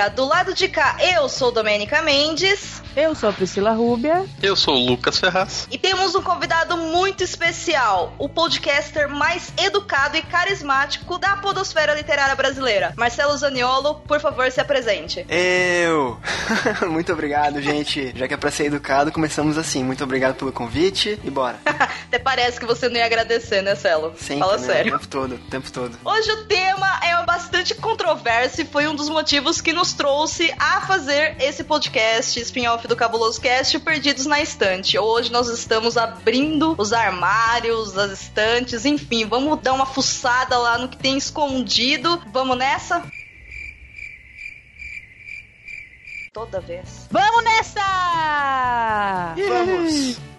Podosfera! Do lado de cá, eu sou Domênica Mendes. Eu sou a Priscila Rúbia. Eu sou o Lucas Ferraz. E temos um convidado muito especial, o podcaster mais educado e carismático da podosfera literária brasileira. Marcelo Zaniolo, por favor, se apresente. Eu! Muito obrigado, gente. Já que é pra ser educado, começamos assim. Muito obrigado pelo convite e bora. Até parece que você não ia agradecer, né, Celo? Sempre, Fala né? sério. O tempo todo, o tempo todo. Hoje o tema é bastante controverso e foi um dos motivos que nos trouxe a fazer esse podcast spin-off do Cabuloso Cast Perdidos na Estante. Hoje nós estamos abrindo os armários, as estantes, enfim, vamos dar uma fuçada lá no que tem escondido. Vamos nessa? Toda vez. Vamos nessa! Vamos!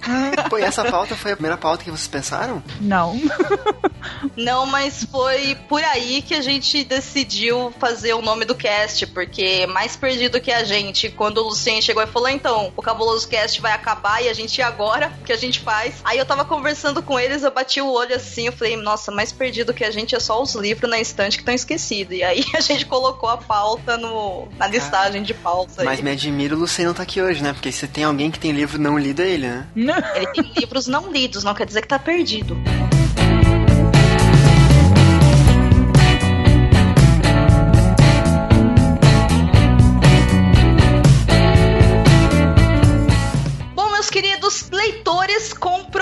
Pô, e essa pauta foi a primeira pauta que vocês pensaram? Não. Não, mas foi por aí que a gente decidiu fazer o nome do cast, porque mais perdido que a gente, quando o Lucien chegou e falou, então, o Cabuloso Cast vai acabar e a gente agora, o que a gente faz? Aí eu tava conversando com eles, eu bati o olho assim, eu falei, nossa, mais perdido que a gente é só os livros na estante que estão esquecidos. E aí a gente colocou a pauta no, na listagem de pautas aí. Mas me admira o Lucien não tá aqui hoje, né? Porque se tem alguém que tem livro não lido é ele, né? Ele tem livros não lidos, não quer dizer que tá perdido.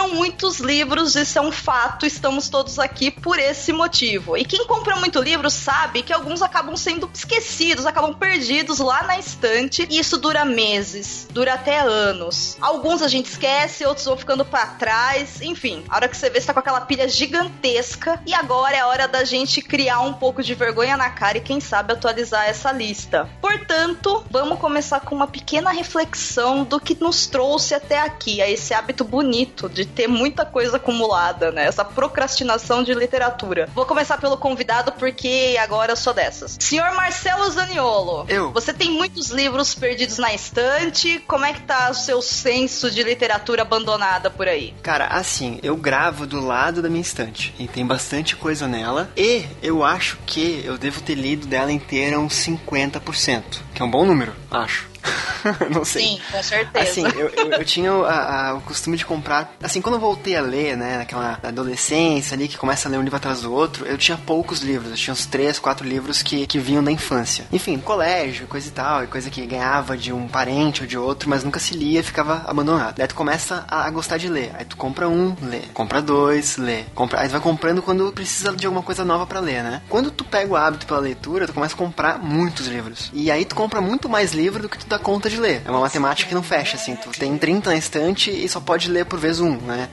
Muitos livros, isso é um fato, estamos todos aqui por esse motivo. E quem compra muito livro sabe que alguns acabam sendo esquecidos, acabam perdidos lá na estante, e isso dura meses, dura até anos. Alguns a gente esquece, outros vão ficando pra trás, enfim, a hora que você vê, você tá com aquela pilha gigantesca, e agora é a hora da gente criar um pouco de vergonha na cara e quem sabe atualizar essa lista. Portanto, vamos começar com uma pequena reflexão do que nos trouxe até aqui, a esse hábito bonito de ter muita coisa acumulada, né? Essa procrastinação de literatura. Vou começar pelo convidado porque agora eu sou dessas. Senhor Marcelo Zaniolo. Eu. Você tem muitos livros perdidos na estante. Como é que tá o seu senso de literatura abandonada por aí? Cara, assim, eu gravo do lado da minha estante e tem bastante coisa nela. E eu acho que eu devo ter lido dela inteira uns 50%, que é um bom número, acho. não sei. Sim, com certeza. Assim, eu, eu, eu tinha a, a, o costume de comprar. Assim, quando eu voltei a ler, né, naquela adolescência ali, que começa a ler um livro atrás do outro, eu tinha poucos livros. Eu tinha uns três, quatro livros que, que vinham da infância. Enfim, colégio, coisa e tal, e coisa que ganhava de um parente ou de outro, mas nunca se lia e ficava abandonado. Daí tu começa a, a gostar de ler. Aí tu compra um, lê. Compra dois, lê. Compra, aí tu vai comprando quando precisa de alguma coisa nova para ler, né? Quando tu pega o hábito pela leitura, tu começa a comprar muitos livros. E aí tu compra muito mais livro do que tu dá conta de ler. É uma matemática que não fecha, assim. Tu tem 30 na estante e só pode ler por vez um, né?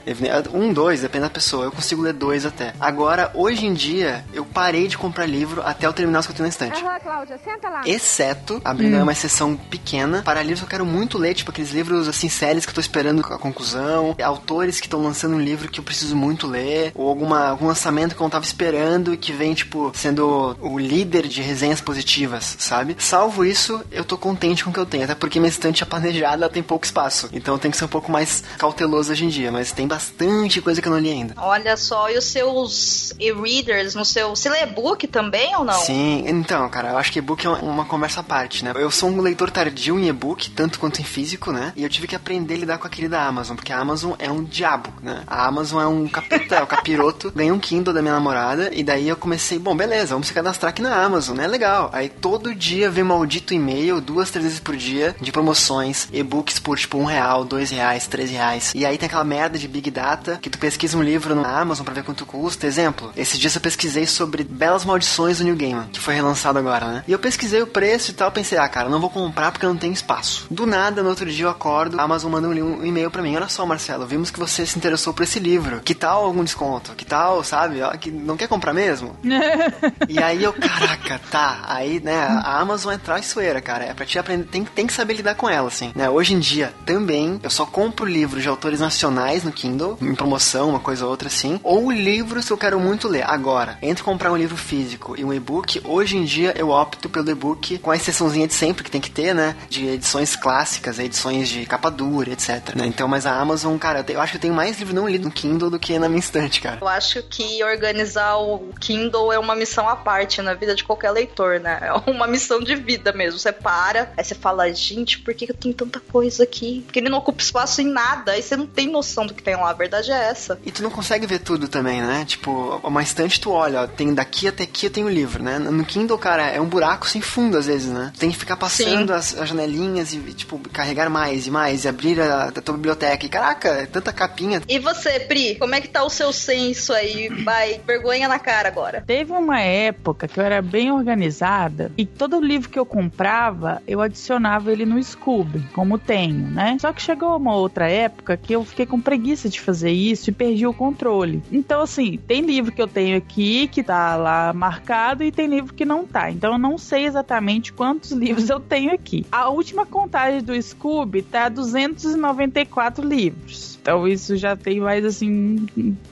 Um, dois, depende da pessoa. Eu consigo ler dois até. Agora, hoje em dia, eu parei de comprar livro até eu terminar os que eu tenho na estante. Aham, Cláudia, senta lá. Exceto, abrindo hum. uma exceção pequena, para livros que eu quero muito ler, tipo aqueles livros, assim, séries que eu tô esperando a conclusão, autores que estão lançando um livro que eu preciso muito ler, ou alguma, algum lançamento que eu não tava esperando e que vem, tipo, sendo o líder de resenhas positivas, sabe? Salvo isso, eu tô contente com o que eu tenho, até porque minha estante é planejada, ela tem pouco espaço. Então eu tenho que ser um pouco mais cauteloso hoje em dia, mas tem bastante coisa que eu não li ainda. Olha só, e os seus e-readers no seu. Você lê e-book também ou não? Sim, então, cara, eu acho que e-book é uma conversa à parte, né? Eu sou um leitor tardio em e-book, tanto quanto em físico, né? E eu tive que aprender a lidar com a querida Amazon, porque a Amazon é um diabo, né? A Amazon é um capeta, é o capiroto. Ganhei um Kindle da minha namorada, e daí eu comecei, bom, beleza, vamos se cadastrar aqui na Amazon, né? Legal. Aí todo dia vem maldito e-mail, duas, três vezes por dia, de promoções, e-books por tipo um real, dois reais, três reais. E aí tem aquela merda de Big Data, que tu pesquisa um livro na Amazon pra ver quanto custa. Exemplo, esses dias eu pesquisei sobre Belas Maldições do New Game, que foi relançado agora, né? E eu pesquisei o preço e tal, pensei, ah, cara, não vou comprar porque eu não tenho espaço. Do nada, no outro dia eu acordo, a Amazon manda um, e-mail para mim. Olha só, Marcelo, vimos que você se interessou por esse livro. Que tal algum desconto? Que tal, sabe? Que não quer comprar mesmo? e aí eu, caraca, tá. Aí, né, a Amazon é traiçoeira, cara. É pra te aprender, tem, tem que saber lidar com ela, assim. Né? Hoje em dia, também, eu só compro livros de autores nacionais no Kindle, em promoção, uma coisa ou outra assim, ou livros que eu quero muito ler. Agora, entre comprar um livro físico e um e-book, hoje em dia eu opto pelo e-book, com a exceçãozinha de sempre que tem que ter, né? De edições clássicas, edições de capa dura, etc. Né? Então, mas a Amazon, cara, eu acho que eu tenho mais livro não lido no Kindle do que na minha estante, cara. Eu acho que organizar o Kindle é uma missão à parte na vida de qualquer leitor, né? É uma missão de vida mesmo. Você para, aí você fala, gente, por que eu tenho tanta coisa aqui? Porque ele não ocupa espaço em nada, aí você não tem noção do que tem lá. A verdade é essa. E tu não consegue ver tudo também, né? Tipo, uma estante tu olha, ó, tem daqui até aqui eu tenho o livro, né? No Kindle, cara, é um buraco sem fundo às vezes, né? Tem que ficar passando as, as, janelinhas e, tipo, carregar mais e mais e abrir a, a tua biblioteca. E caraca, é tanta capinha. E você, Pri, como é que tá o seu senso aí? Vai, vergonha na cara agora. Teve uma época que eu era bem organizada e todo livro que eu comprava, eu adicionava ele no Scooby, como tenho, né? Só que chegou uma outra época que eu fiquei com preguiça de fazer isso e perdi o controle. Então, assim, tem livro que eu tenho aqui que tá lá marcado e tem livro que não tá. Então, eu não sei exatamente quantos livros eu tenho aqui. A última contagem do Scooby tá 294 livros. Então isso já tem mais assim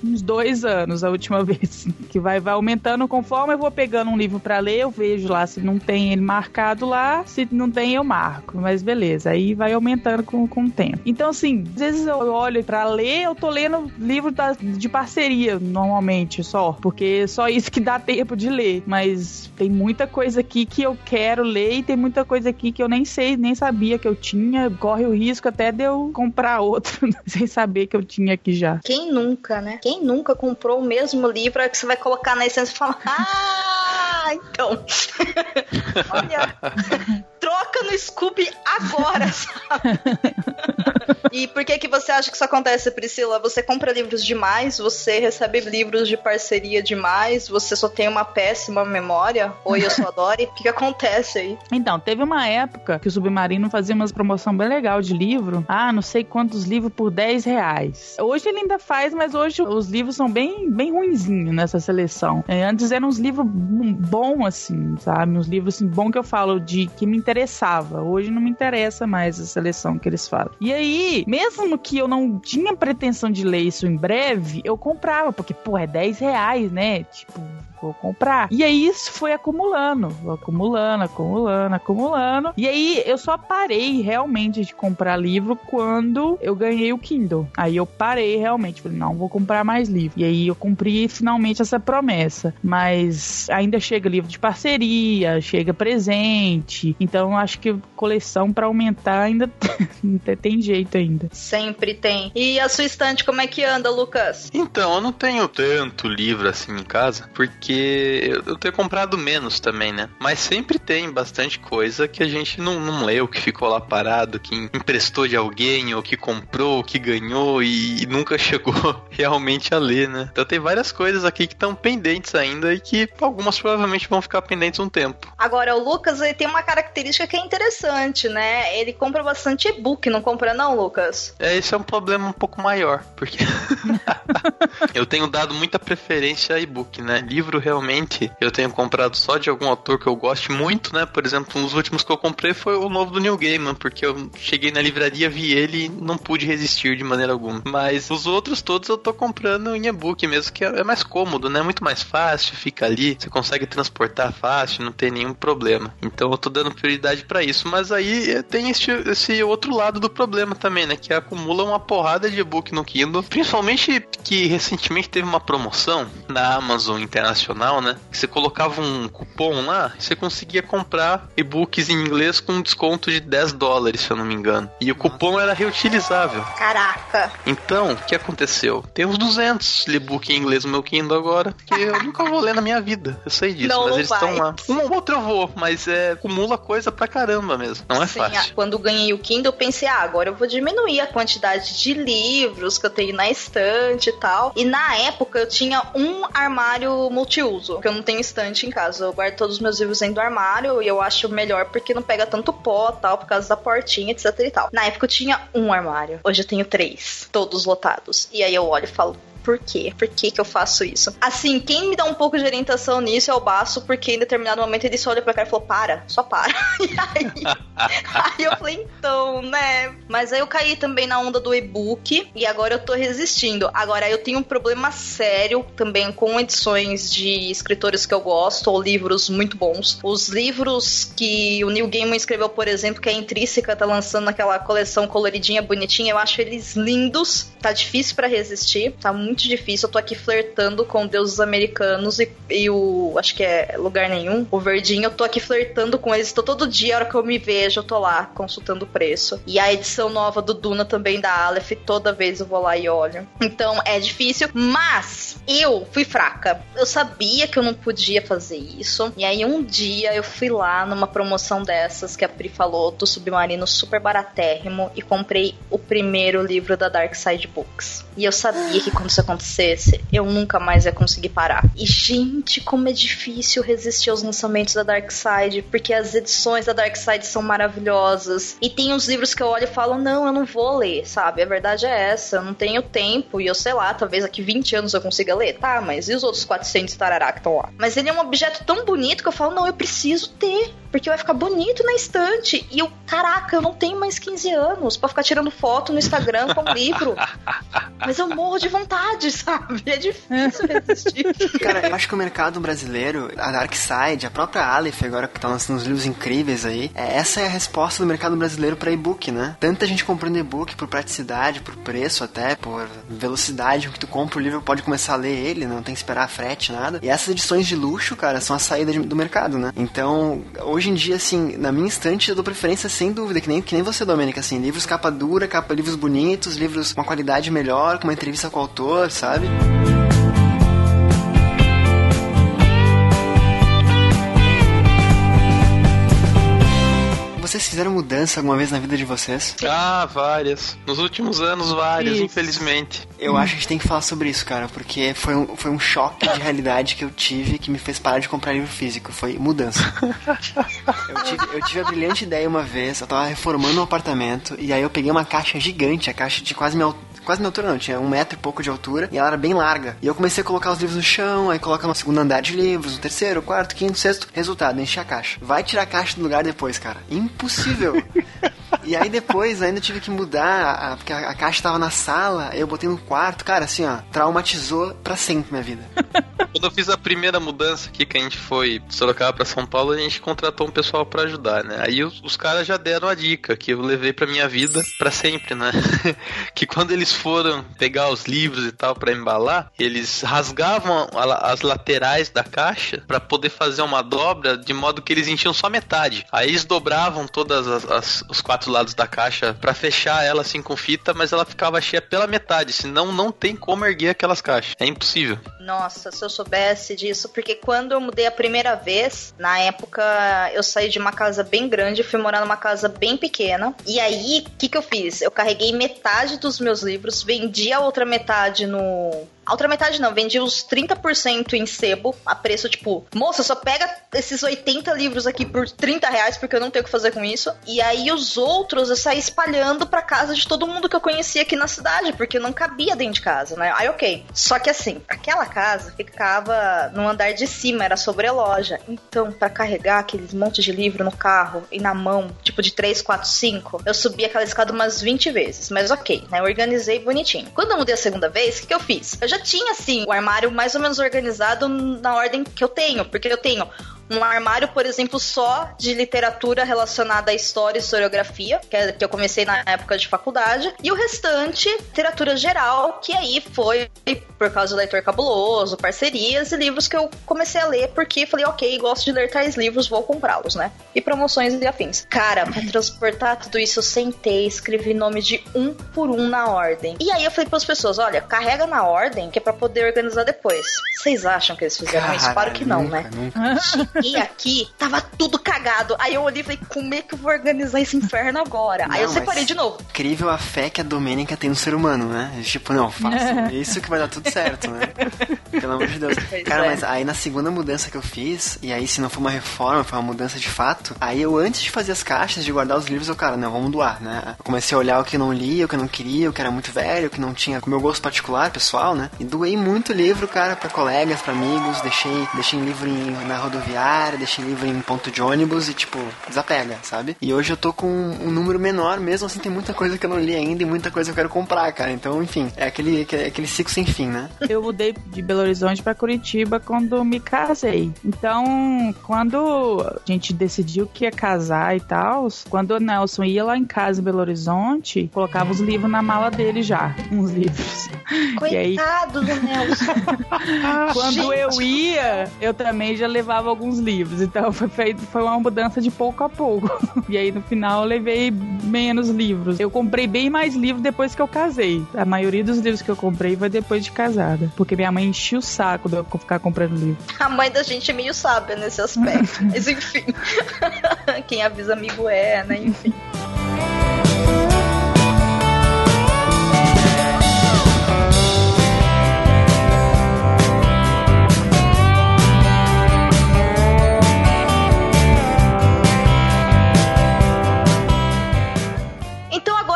uns dois anos a última vez que vai, vai aumentando. Conforme eu vou pegando um livro para ler, eu vejo lá se não tem ele marcado lá, se não tem eu marco, mas beleza, aí vai aumentando com, com o tempo. Então assim, às vezes eu olho para ler, eu tô lendo livro da, de parceria normalmente só, porque só isso que dá tempo de ler, mas tem muita coisa aqui que eu quero ler e tem muita coisa aqui que eu nem sei, nem sabia que eu tinha, corre o risco até de eu comprar outro sem saber saber que eu tinha aqui já. Quem nunca, né? Quem nunca comprou o mesmo livro que você vai colocar na essência e falar, ah, então. Olha, troca no Scooby agora, sabe? E por que que você acha que isso acontece, Priscila? Você compra livros demais, você recebe livros de parceria demais, você só tem uma péssima memória? Oi, eu sou a Dori. O que, que acontece aí? Então, teve uma época que o Submarino fazia umas promoção bem legal de livro. Ah, não sei quantos livros por 10 reais. Hoje ele ainda faz, mas hoje os livros são bem, bem ruinzinhos nessa seleção. É, antes eram uns livros bons, assim, sabe? Uns livros assim, bons que eu falo de que me interessava. Hoje não me interessa mais a seleção que eles falam. E aí, mesmo que eu não tinha pretensão de ler isso em breve, eu comprava, porque, pô, é 10 reais, né? Tipo, vou comprar. E aí isso foi acumulando, acumulando, acumulando, acumulando. E aí eu só parei realmente de comprar livro quando eu ganhei o Kindle. Aí eu parei realmente, falei, não, vou comprar mais livro. E aí eu cumpri finalmente essa promessa. Mas ainda chega livro de parceria, chega presente. Então acho que coleção para aumentar ainda tem jeito ainda. Sempre tem. E a sua estante, como é que anda, Lucas? Então, eu não tenho tanto livro assim em casa, porque eu tenho comprado menos também, né? Mas sempre tem bastante coisa que a gente não, não leu, que ficou lá parado, que emprestou de alguém, ou que comprou, que ganhou e nunca chegou realmente a ler, né? Então tem várias coisas aqui que estão pendentes ainda e que algumas provavelmente vão ficar pendentes um tempo. Agora, o Lucas ele tem uma característica que é interessante, né? Ele compra bastante e-book, não compra não, Lucas? É, esse é um problema um pouco maior, porque eu tenho dado muita preferência a e-book, né? Livro realmente eu tenho comprado só de algum autor que eu goste muito, né? Por exemplo, um dos últimos que eu comprei foi o novo do Neil Gaiman, porque eu cheguei na livraria, vi ele e não pude resistir de maneira alguma. Mas os outros todos eu tô comprando em e-book mesmo, que é mais cômodo, né? Muito mais fácil, fica ali, você consegue transportar fácil, não tem nenhum problema. Então eu tô dando prioridade para isso, mas aí tem esse, esse outro lado do problema também, né? Que acumula uma porrada de e-book no Kindle, principalmente que recentemente teve uma promoção na Amazon Internacional, né? Que você colocava um cupom lá, você conseguia comprar e-books em inglês com um desconto de 10 dólares, se eu não me engano. E o cupom era reutilizável. Caraca! Então, o que aconteceu? Tem uns 200 e-book em inglês no meu Kindle agora, que eu nunca vou ler na minha vida. Eu sei disso, Não, mas não eles estão lá. Um ou outro eu vou, mas é, acumula coisa pra caramba mesmo. Não é Sim, fácil. a- quando ganhei o Kindle, eu pensei, ah, agora eu vou diminuir a quantidade de livros que eu tenho na estante e tal. E na época eu tinha um armário multiuso, que eu não tenho estante em casa. Eu guardo todos os meus livros dentro do armário e eu acho melhor porque não pega tanto pó tal, por causa da portinha, etc e tal. Na época eu tinha um armário, hoje eu tenho três, todos lotados. E aí eu olho e falo. Por quê? Por que que eu faço isso? Assim, quem me dá um pouco de orientação nisso é o Baço, porque em determinado momento ele só olha pra cara e falou, para, só para. E aí, Aí eu falei, então, né? Mas aí eu caí também na onda do e-book e agora eu tô resistindo. Agora eu tenho um problema sério também com edições de escritores que eu gosto ou livros muito bons. Os livros que o Neil Gaiman escreveu, por exemplo, que a Intrínseca tá lançando naquela coleção coloridinha, bonitinha, eu acho eles lindos. Tá difícil pra resistir, tá muito difícil. Eu tô aqui flertando com deuses americanos e, e o. Acho que é lugar nenhum. O verdinho, eu tô aqui flertando com eles. Tô todo dia, a hora que eu me vejo, eu tô lá consultando o preço. E a edição nova do Duna também da Aleph, toda vez eu vou lá e olho. Então é difícil, mas eu fui fraca. Eu sabia que eu não podia fazer isso. E aí um dia eu fui lá numa promoção dessas que a Pri falou, do Submarino super baratérrimo, e comprei o primeiro livro da Dark Side Books. E eu sabia que quando isso acontecesse, eu nunca mais ia conseguir parar. E gente, como é difícil resistir aos lançamentos da Dark Side, porque as edições da Dark Side são maravilhosas. E tem uns livros que eu olho e falo, não, eu não vou ler, sabe? A verdade é essa, eu não tenho tempo e eu sei lá, talvez daqui 20 anos eu consiga ler. Tá, mas e os outros 400 tarará que estão lá? Mas ele é um objeto tão bonito que eu falo, não, eu preciso ter, porque vai ficar bonito na estante. E eu, caraca, eu não tenho mais 15 anos pra ficar tirando foto no Instagram com o livro. Mas eu morro de vontade, sabe? É difícil resistir. Cara, eu acho que o mercado brasileiro, a Dark Side, a própria Aleph, agora que tá lançando uns livros incríveis aí, é, essa é a resposta do mercado brasileiro pra e-book, né? Tanta gente comprando e-book por praticidade, por preço até, por velocidade com que tu compra o livro, pode começar a ler ele, não tem que esperar frete, nada. E essas edições de luxo, cara, são a saída de- do mercado, né? Então, hoje em dia, assim, na minha estante eu dou preferência sem dúvida, que nem, que nem você, Domênica, assim, livros capa dura, capa, livros bonitos, livros com uma qualidade melhor, com uma entrevista com o autor, sabe? Vocês fizeram mudança alguma vez na vida de vocês? Ah, várias. Nos últimos anos, várias, Isso. infelizmente. Eu acho que a gente tem que falar sobre isso, cara, porque foi um, foi um choque de realidade que eu tive que me fez parar de comprar livro físico. Foi mudança. Eu tive, eu tive a brilhante ideia uma vez, eu tava reformando um apartamento, e aí eu peguei uma caixa gigante, a caixa de quase minha, quase minha altura não, tinha um metro e pouco de altura, e ela era bem larga. E eu comecei a colocar os livros no chão, aí coloca no segundo andar de livros, no terceiro, quarto, quinto, sexto. Resultado, enchi a caixa. Vai tirar a caixa do lugar depois, cara. Impossível. E aí depois ainda tive que mudar, a, porque a, a caixa tava na sala, aí eu botei no quarto. Cara, assim, ó, traumatizou pra sempre minha vida. Quando eu fiz a primeira mudança aqui, que a gente foi de Sorocaba pra São Paulo, a gente contratou um pessoal pra ajudar, né? Aí os, os caras já deram a dica que eu levei pra minha vida pra sempre, né? que quando eles foram pegar os livros e tal pra embalar, eles rasgavam as laterais da caixa pra poder fazer uma dobra de modo que eles enchiam só metade. Aí eles dobravam todas as, as- os quatro lados da caixa pra fechar ela assim com fita, mas ela ficava cheia pela metade, senão não tem como erguer aquelas caixas. É impossível. Nossa, se eu soubesse disso, porque quando eu mudei a primeira vez, na época eu saí de uma casa bem grande, fui morar numa casa bem pequena. E aí, o que, que eu fiz? Eu carreguei metade dos meus livros, vendi a outra metade no. A outra metade não, vendi os 30% em sebo, a preço tipo, moça, só pega esses 80 livros aqui por 30 reais, porque eu não tenho o que fazer com isso. E aí os outros eu saí espalhando pra casa de todo mundo que eu conhecia aqui na cidade, porque não cabia dentro de casa, né? Aí ok. Só que assim, aquela casa ficava no andar de cima, era sobre a loja. Então, pra carregar aqueles montes de livro no carro e na mão, tipo de 3, 4, 5, eu subi aquela escada umas 20 vezes. Mas ok, né? Eu organizei bonitinho. Quando eu mudei a segunda vez, o que, que eu fiz? Eu já tinha, assim, o armário mais ou menos organizado na ordem que eu tenho, porque eu tenho um armário, por exemplo, só de literatura relacionada à história e historiografia, que, é, que eu comecei na época de faculdade, e o restante, literatura geral, que aí foi por causa do Leitor Cabuloso, parcerias e livros que eu comecei a ler, porque falei, ok, gosto de ler tais livros, vou comprá-los, né? E promoções e afins. Cara, pra transportar tudo isso, eu sentei, escrevi nome de um por um na ordem. E aí eu falei pras pessoas, olha, carrega na ordem, que é pra poder organizar depois. Vocês acham que eles fizeram isso? Claro que não, nunca, né? Nunca. cheguei aqui, tava tudo cagado. Aí eu olhei e falei, como é que eu vou organizar esse inferno agora? Aí eu Não, separei de novo. Incrível a fé que a Domênica tem no ser humano, né? Tipo, não, faça isso que vai dar tudo certo, né? Pelo amor de Deus. Cara, é. mas aí na segunda mudança que eu fiz, e aí se não for uma reforma, foi uma mudança de fato, aí eu antes de fazer as caixas, de guardar os livros, eu, cara, não, vamos doar, né? Eu comecei a olhar o que eu não lia, o que eu não queria, o que era muito velho, o que não tinha com o meu gosto particular, pessoal, né? E doei muito livro, cara, pra colegas, pra amigos, deixei, deixei livro em, na rodoviária, deixei livro em ponto de ônibus e, tipo, desapega, sabe? E hoje eu tô com um número menor, mesmo assim tem muita coisa que eu não li ainda e muita coisa que eu quero comprar, cara. Então, enfim, é aquele, aquele, aquele ciclo sem fim, né? Eu mudei de Belo Horizonte pra Curitiba quando me casei. Então, quando a gente decidiu que ia casar e tal, quando o Nelson ia lá em casa em Belo Horizonte, colocava os livros na mala dele já, uns livros. E aí, Coitado do Nelson. quando Gente. eu ia, eu também já levava alguns livros. Então foi, feito, foi uma mudança de pouco a pouco. E aí no final eu levei menos livros. Eu comprei bem mais livros depois que eu casei. A maioria dos livros que eu comprei foi depois de casada. Porque minha mãe enchia o saco de eu ficar comprando livro. A mãe da gente é meio sábia nesse aspecto. Mas enfim. Quem avisa amigo é, né? Enfim.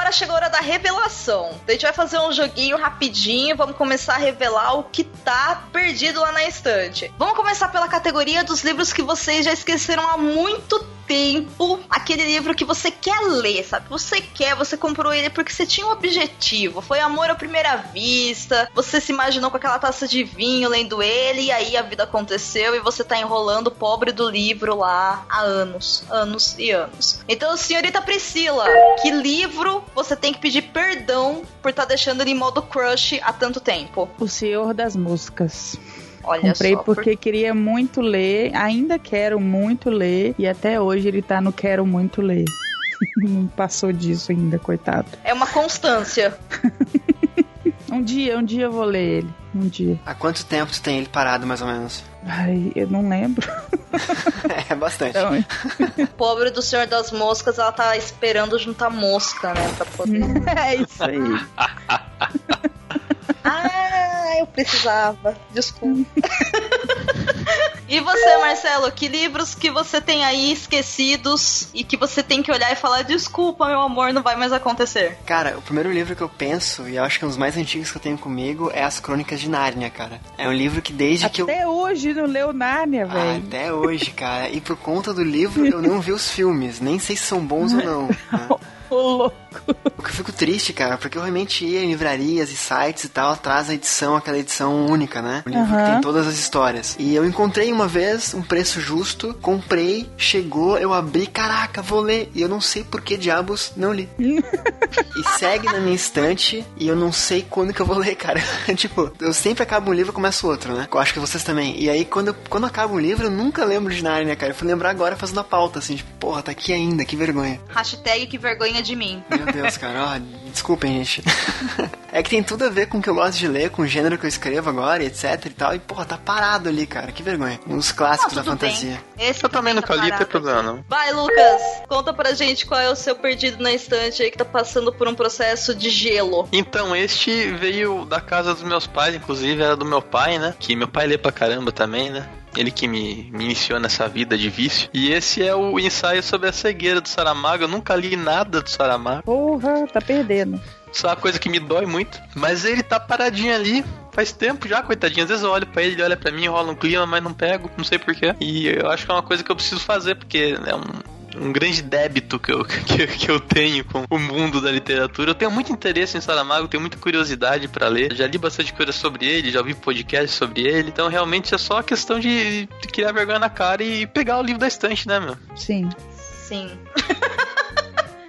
Agora chegou a hora da revelação. A gente vai fazer um joguinho rapidinho, vamos começar a revelar o que tá perdido lá na estante. Vamos começar pela categoria dos livros que vocês já esqueceram há muito tempo. Aquele livro que você quer ler, sabe? Você quer, você comprou ele porque você tinha um objetivo. Foi amor à primeira vista. Você se imaginou com aquela taça de vinho lendo ele e aí a vida aconteceu e você tá enrolando o pobre do livro lá há anos, anos e anos. Então, senhorita Priscila, que livro você tem que pedir perdão por estar deixando ele em modo crush há tanto tempo? O Senhor das Moscas. Olha Comprei só. porque queria muito ler, ainda quero muito ler, e até hoje ele tá no quero muito ler. Não passou disso ainda, coitado. É uma constância. Um dia, um dia eu vou ler ele. Um dia. Há quanto tempo tu tem ele parado, mais ou menos? Ai, eu não lembro. É bastante. Então, Pobre do Senhor das Moscas, ela tá esperando juntar mosca, né? Pra poder. é isso aí. ah, eu precisava. Desculpa. E você, Marcelo, que livros que você tem aí esquecidos e que você tem que olhar e falar: desculpa, meu amor, não vai mais acontecer? Cara, o primeiro livro que eu penso, e eu acho que é um dos mais antigos que eu tenho comigo, é As Crônicas de Nárnia, cara. É um livro que desde Até que eu. Até hoje não leu Nárnia, Ah, velho. até hoje, cara. E por conta do livro, eu não vi os filmes. Nem sei se são bons ou não. né? Ô, louco. O que eu fico triste, cara, porque eu realmente ia em livrarias e sites e tal, atrás da edição, aquela edição única, né? O livro que Aham. tem todas as histórias. E eu encontrei uma vez um preço justo, comprei, chegou, eu abri, caraca, vou ler. E eu não sei por que diabos não li. e segue na minha estante e eu não sei quando que eu vou ler, cara. tipo, eu sempre acabo um livro e começo outro, né? Eu acho que vocês também. E aí, quando, eu, quando acaba um livro, eu nunca lembro de Narnia, cara. Eu fui lembrar agora fazendo a pauta, assim, tipo, porra, tá aqui ainda, que vergonha. Hashtag que vergonha de mim. Meu Deus, cara, ó, desculpem, gente. é que tem tudo a ver com o que eu gosto de ler, com o gênero que eu escrevo agora, etc e tal. E, porra, tá parado ali, cara, que vergonha. Uns clássicos da tudo bem. fantasia. Esse Eu também tá nunca li, não tem problema não. Vai, Lucas, conta pra gente qual é o seu perdido na estante aí que tá passando por um processo de gelo. Então, este veio da casa dos meus pais, inclusive era do meu pai, né? Que meu pai lê pra caramba também, né? Ele que me, me iniciou nessa vida de vício. E esse é o ensaio sobre a cegueira do Saramago. Eu nunca li nada do Saramago. Porra, tá perdendo. Só uma coisa que me dói muito. Mas ele tá paradinho ali. Faz tempo já, coitadinho. Às vezes eu olho pra ele, ele olha pra mim, rola um clima, mas não pego, não sei porquê. E eu acho que é uma coisa que eu preciso fazer, porque é um. Um grande débito que eu, que, que eu tenho com o mundo da literatura. Eu tenho muito interesse em Saramago, tenho muita curiosidade pra ler. Já li bastante coisa sobre ele, já ouvi podcast sobre ele. Então realmente é só questão de, de criar vergonha na cara e pegar o livro da estante, né, meu? Sim. Sim.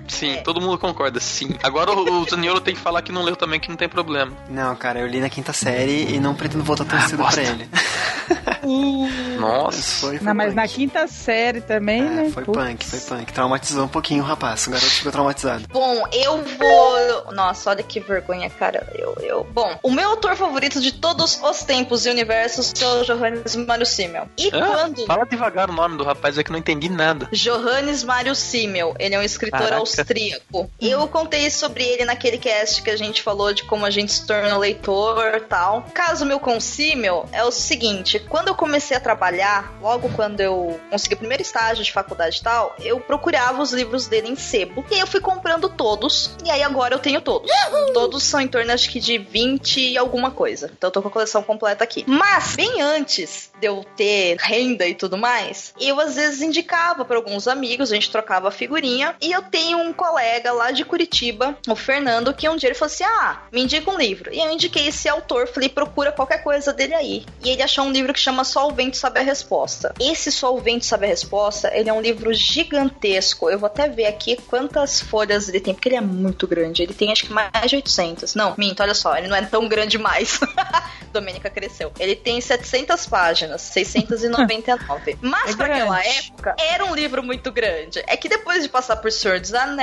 Sim, todo mundo concorda, sim. Agora o, Zaniolo tem que falar que não leu também, que não tem problema. Não, cara, eu li na quinta série e não pretendo voltar tão cedo bosta. pra ele. Nossa. Foi, foi Não, mas punk. na quinta série também, É, né? foi Putz. punk, foi punk. Traumatizou um pouquinho o rapaz. O garoto ficou traumatizado. Bom, eu vou. Nossa, olha que vergonha, cara. Eu, eu. Bom, o meu autor favorito de todos os tempos e universos é o Johannes Mário Simmel. E Ah, quando. Fala devagar o nome do rapaz, é que eu não entendi nada. Johannes Mário Simmel, ele é um escritor Caraca. Austríaco. Eu contei sobre ele naquele cast que a gente falou de como a gente se torna leitor tal. Caso meu com o Simmel é o seguinte: quando eu comecei a trabalhar, logo quando eu consegui o primeiro estágio de faculdade e tal, eu procurava os livros dele em sebo. E aí eu fui comprando todos. E aí agora eu tenho todos. Todos são em torno, acho que de 20 e alguma coisa. Então eu tô com a coleção completa aqui. Mas, bem antes de eu ter renda e tudo mais, eu às vezes indicava para alguns amigos, a gente trocava figurinha. E eu tenho um colega lá de Curitiba, o Fernando, que um dia ele falou assim: Ah, me indica um livro. E eu indiquei esse autor, falei, procura qualquer coisa dele aí. E ele achou um livro que chama Só o Vento Sabe a Resposta. Esse Só o Vento Sabe a Resposta, ele é um livro gigantesco. Eu vou até ver aqui quantas folhas ele tem, porque ele é muito grande. Ele tem acho que mais de 800. Não, minto, olha só, ele não é tão grande mais. Domênica cresceu. Ele tem 700 páginas, 699. Mas É pra aquela época, era um livro muito grande. É que depois de passar por Senhor dos Anéis,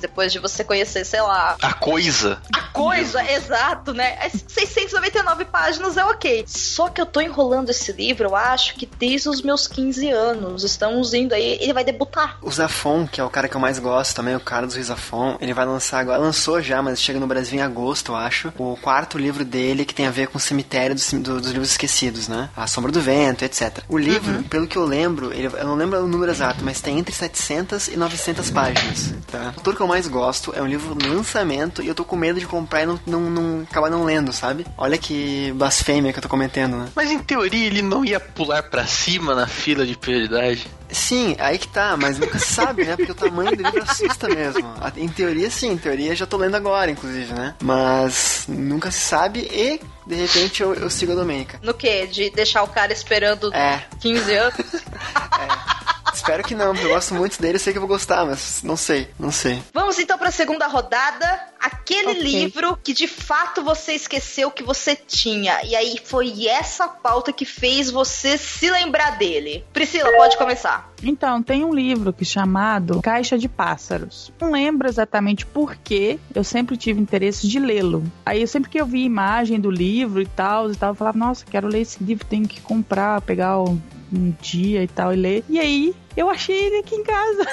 depois de você conhecer, sei lá, A coisa. a coisa, exato, né? As 699 páginas é ok. Só que eu tô enrolando esse livro, eu acho que desde os meus 15 anos. Estamos indo aí, ele vai debutar. O Zafon, que é o cara que eu mais gosto também, o cara do Zafon, ele vai lançar agora. Lançou já, mas chega no Brasil em agosto, eu acho. O quarto livro dele, que tem a ver com o cemitério dos, do- dos livros esquecidos, né? A Sombra do Vento, etc. O livro, pelo que eu lembro, ele- eu não lembro o número exato, mas tem entre 700 e 900 páginas, tá? O autor que eu mais gosto é um livro lançamento e eu tô com medo de comprar e não, não, não acabar não lendo, sabe? Olha que blasfêmia que eu tô cometendo, né? Mas em teoria ele não ia pular pra cima na fila de prioridade. Sim, aí que tá, mas nunca se sabe, né? Porque o tamanho do livro assusta mesmo. Em teoria, sim, em teoria já tô lendo agora, inclusive, né? Mas nunca se sabe e, de repente, eu, eu sigo a Domênica. No que? De deixar o cara esperando É, 15 anos? espero que não, porque eu gosto muito dele, eu sei que eu vou gostar, mas não sei, não sei. Vamos então pra segunda rodada. Aquele Ok. livro que de fato você esqueceu que você tinha. E aí foi essa pauta que fez você se lembrar dele. Priscila, pode começar. Então, tem um livro que é chamado Caixa de Pássaros. Não lembro exatamente por que eu sempre tive interesse de lê-lo. Aí, eu sempre que eu vi imagem do livro e tal, e tal, eu falava, nossa, quero ler esse livro, tenho que comprar, pegar um, um dia e tal e ler. E aí, eu achei ele aqui em casa.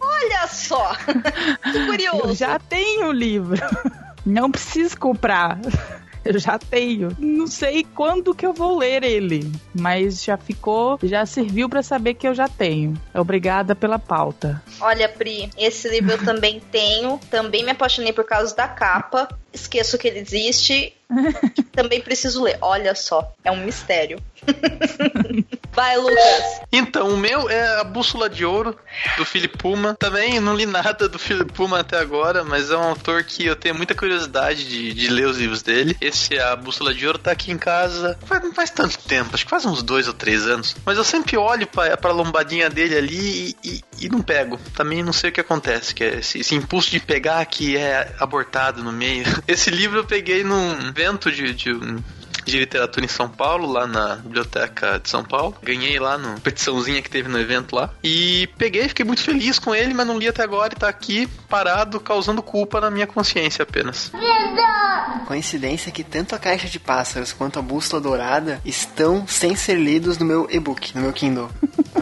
Olha só! que curioso. Eu já tenho o livro. Não preciso comprar. Eu já tenho. Não sei quando que eu vou ler ele, mas já ficou, já serviu para saber que eu já tenho. Obrigada pela pauta. Olha, Pri, esse livro eu também tenho. Também me apaixonei por causa da capa. Esqueço que ele existe. também preciso ler. Olha só, é um mistério. Vai, Lucas. Então, o meu é a Bússola de Ouro, do Philip Pullman. Também não li nada do Philip Pullman até agora, mas é um autor que eu tenho muita curiosidade de, de ler os livros dele. Esse, a Bússola de Ouro, tá aqui em casa faz, não faz tanto tempo, acho que faz uns dois ou três anos. Mas eu sempre olho pra, pra lombadinha dele ali e, e, e não pego. Também não sei o que acontece, que é esse, esse impulso de pegar que é abortado no meio. Esse livro eu peguei num evento de, de de literatura em São Paulo, lá na Biblioteca de São Paulo. Ganhei lá no petiçãozinha que teve no evento lá. E peguei, fiquei muito feliz com ele, mas não li até agora e tá aqui parado, causando culpa na minha consciência apenas. Coincidência que tanto a Caixa de Pássaros quanto a Bússola Dourada estão sem ser lidos no meu e-book, no meu Kindle.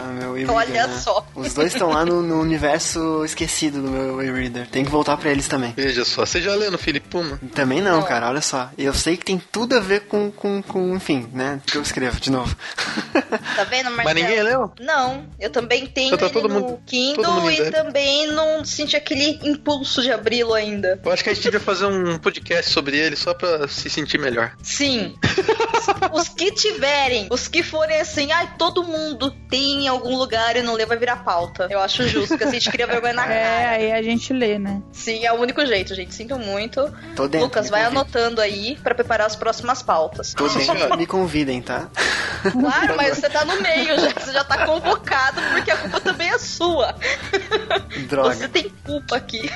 No meu e-reader, Olha né? só. Os dois estão lá no, no universo esquecido do meu e-reader. Tem que voltar pra eles também. Veja só, você já leu no Felipe Puma? Também não, cara, olha só. Eu sei que tem tudo a ver com, com, com enfim, né? Que eu escrevo de novo. Tá vendo, Marcelo? Mas ninguém leu? Não, eu também tenho Então tá ele todo no mundo- todo Kindle mundo e também não senti aquele impulso de abri-lo ainda. Eu acho que a gente devia fazer um podcast sobre ele só pra se sentir melhor. Sim. os que tiverem, os que forem assim, ai, todo mundo tem em algum lugar e não lê, vai virar pauta. Eu acho justo, porque assim, a gente cria vergonha na É, cara. aí a gente lê, né? Sim, é o único jeito, gente. Sinto muito. Tô dentro. Lucas, vai anotando aí pra preparar as próximas pautas. Tô dentro. Me convidem, tá? Claro, mas você tá no meio já, você já tá convocado porque a culpa também é sua. Droga. Você tem culpa aqui.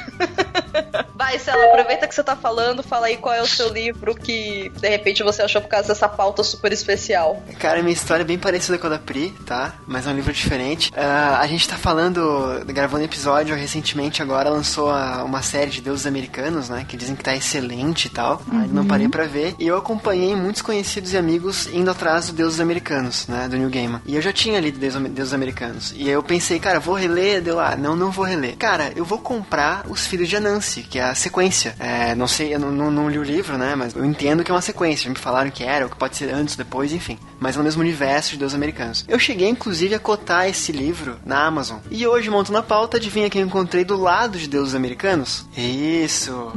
Cela, aproveita que você tá falando, fala aí qual é o seu livro que de repente você achou por causa dessa pauta super especial. Cara, minha história é bem parecida com a da Pri, tá? Mas é um livro diferente. Ah, a gente tá falando, gravando episódio recentemente agora, lançou a- uma série de deuses americanos, né? Que dizem que tá excelente e tal. Aí não parei pra ver. E eu acompanhei muitos conhecidos e amigos indo atrás do deuses americanos, né? Do New Gaiman. E eu já tinha lido Deus- deuses americanos. E aí eu pensei, cara, vou reler. Deu lá, não, não vou reler. Cara, eu vou comprar Os Filhos de Anansi, que é a sequência. É, não sei, eu não, não, não li o livro, né? Mas eu entendo que é uma sequência. Já me falaram que era, ou que pode ser antes, depois, enfim. Mas é no mesmo universo de Deus Americanos. Eu cheguei, inclusive, a cotar esse livro na Amazon. E hoje, montando a pauta, adivinha quem eu encontrei do lado de Deuses Americanos? Isso!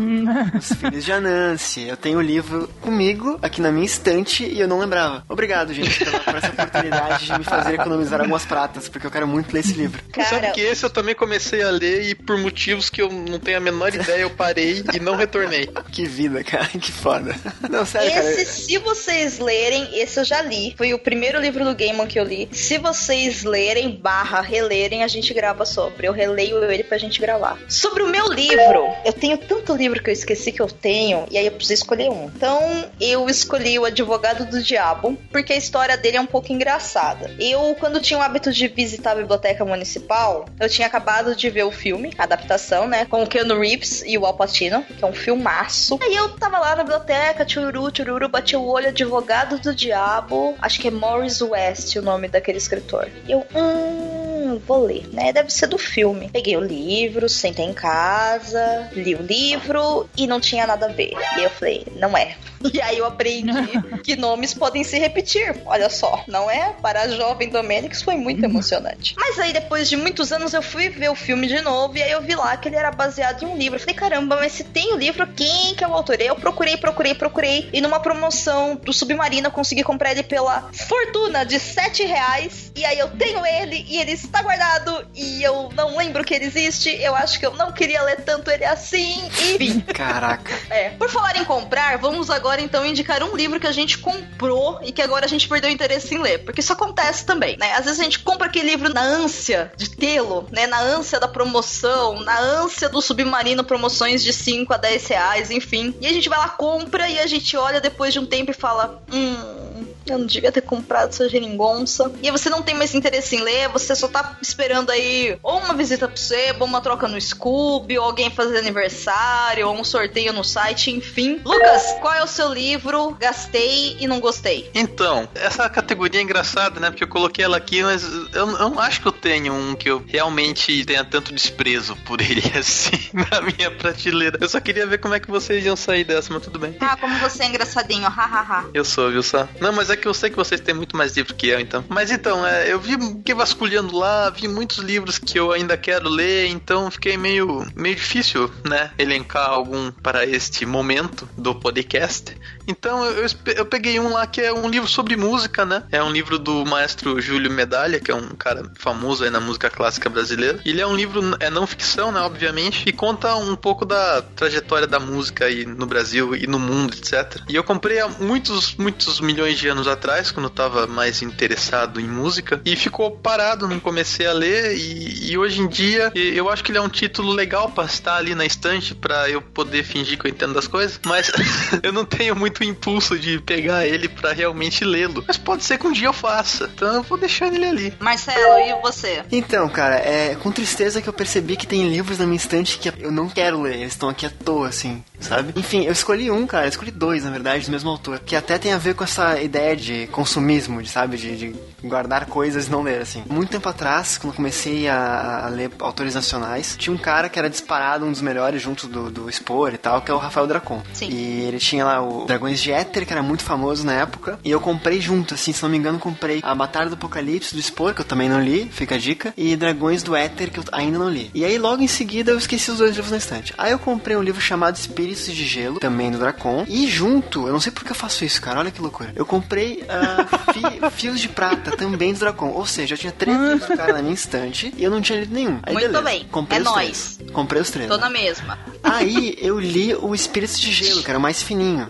Os Filhos de Anansi. Eu tenho o livro comigo, aqui na minha estante, e eu não lembrava. Obrigado, gente, pela, por essa oportunidade de me fazer economizar algumas pratas, porque eu quero muito ler esse livro. Sabe Cara, que esse eu também comecei a ler e por motivos que eu não tenho a menor ideia eu parei e não retornei. Que vida, cara, que foda. Não, sério, cara. esse, se vocês lerem, esse eu já li. Foi o primeiro livro do Gaiman que eu li. Se vocês lerem, barra, relerem, a gente grava sobre. Eu releio ele pra gente gravar. Sobre o meu livro, eu tenho tanto livro que eu esqueci que eu tenho, e aí eu preciso escolher um. Então, eu escolhi O Advogado do Diabo, porque a história dele é um pouco engraçada. Eu, quando tinha o hábito de visitar a biblioteca municipal, eu tinha acabado de ver o filme, a adaptação, né, com o Keanu Reeves e o Al Que é um filmaço. Aí eu tava lá na biblioteca, tchururu, tchururu, bati o olho, Advogado do Diabo, acho que é Morris West o nome daquele escritor. E eu, hum, vou ler, né, deve ser do filme. Peguei o livro, sentei em casa, li o livro e não tinha nada a ver. E aí eu falei, não é. E aí eu aprendi que nomes podem se repetir. Olha só, não é? Para a jovem Domênicos foi muito emocionante. Mas aí depois de muitos anos eu fui ver o filme de novo e aí eu vi lá que ele era baseado em um livro. Eu falei, caramba, mas se tem o livro, quem que é o autor? E eu procurei, procurei, procurei e numa promoção do Submarino eu consegui comprar ele pela fortuna de 7 reais. E aí eu tenho ele e ele está guardado e eu não lembro que ele existe. Eu acho que eu não queria ler tanto ele assim e vim. Caraca. É. Por falar em comprar, vamos agora então indicar um livro que a gente comprou e que agora a gente perdeu o interesse em ler. Porque isso acontece também, né? Às vezes a gente compra aquele livro na ânsia de tê-lo, né? Na ânsia da promoção, na ânsia do submarino, promoções de 5 a 10 reais, enfim. E a gente vai lá, compra e a gente olha depois de um tempo e fala: Hum. eu não devia ter comprado essa geringonça. E você não tem mais interesse em ler, você só tá esperando aí ou uma visita pro sebo, ou uma troca no Scooby, ou alguém fazer aniversário, ou um sorteio no site, enfim. Lucas, qual é o seu livro? Gastei e não gostei. Então, essa categoria é engraçada, né? Porque eu coloquei ela aqui, mas eu, eu não acho que eu tenho um que eu realmente tenha tanto desprezo por ele assim na minha prateleira. Eu só queria ver como é que vocês iam sair dessa, mas tudo bem. Ah, como você é engraçadinho, hahaha. Eu sou, viu só? Não, mas é que eu sei que vocês têm muito mais livro que eu, então. Mas então, é, eu vi que vasculhando lá, vi muitos livros que eu ainda quero ler, então fiquei meio, meio difícil, né? Elencar algum para este momento do podcast. Então eu, eu, peguei um lá que é um livro sobre música, né? É um livro do maestro Júlio Medalha, que é um cara famoso aí na música clássica brasileira. Ele é um livro, é não ficção, né? Obviamente, e conta um pouco da trajetória da música aí no Brasil e no mundo, etc. E eu comprei há muitos, muitos milhões de anos atrás, quando eu tava mais interessado em música, e ficou parado, não comecei a ler, e, e hoje em dia eu acho que ele é um título legal pra estar ali na estante para eu poder fingir que eu entendo das coisas, mas eu não tenho muito impulso de pegar ele para realmente lê-lo. Mas pode ser que um dia eu faça, então eu vou deixar ele ali. Marcelo, e você? Então, cara, é com tristeza que eu percebi que tem livros na minha estante que eu não quero ler, eles estão aqui à toa, assim, sabe? Enfim, eu escolhi um, cara, eu escolhi dois, na verdade, do mesmo autor, que até tem a ver com essa ideia de consumismo, de, sabe? De, de guardar coisas e não ler, assim. Muito tempo atrás, quando eu comecei a, a, ler autores nacionais, tinha um cara que era disparado um dos melhores junto do, do Expor e tal, que é o Rafael Dracon. Sim. E ele tinha lá o Dragões de Éter, que era muito famoso na época, e eu comprei junto, assim, se não me engano, comprei a Batalha do Apocalipse do Expor, que eu também não li, fica a dica, e Dragões do Éter, que eu ainda não li. E aí, logo em seguida, eu esqueci os dois livros na estante. Aí eu comprei um livro chamado Espíritos de Gelo, também do Dracon, e junto, eu não sei porque eu faço isso, cara, olha que loucura. Eu comprei uh, fi, Fios de Prata, também do Dracon. Ou seja, eu tinha três livros do cara na minha estante e eu não tinha lido nenhum. Aí, Muito beleza. bem, Comprei é os nóis. três. Comprei os três. Tô né? na mesma. Aí eu li o Espíritos de Gelo, que era mais fininho.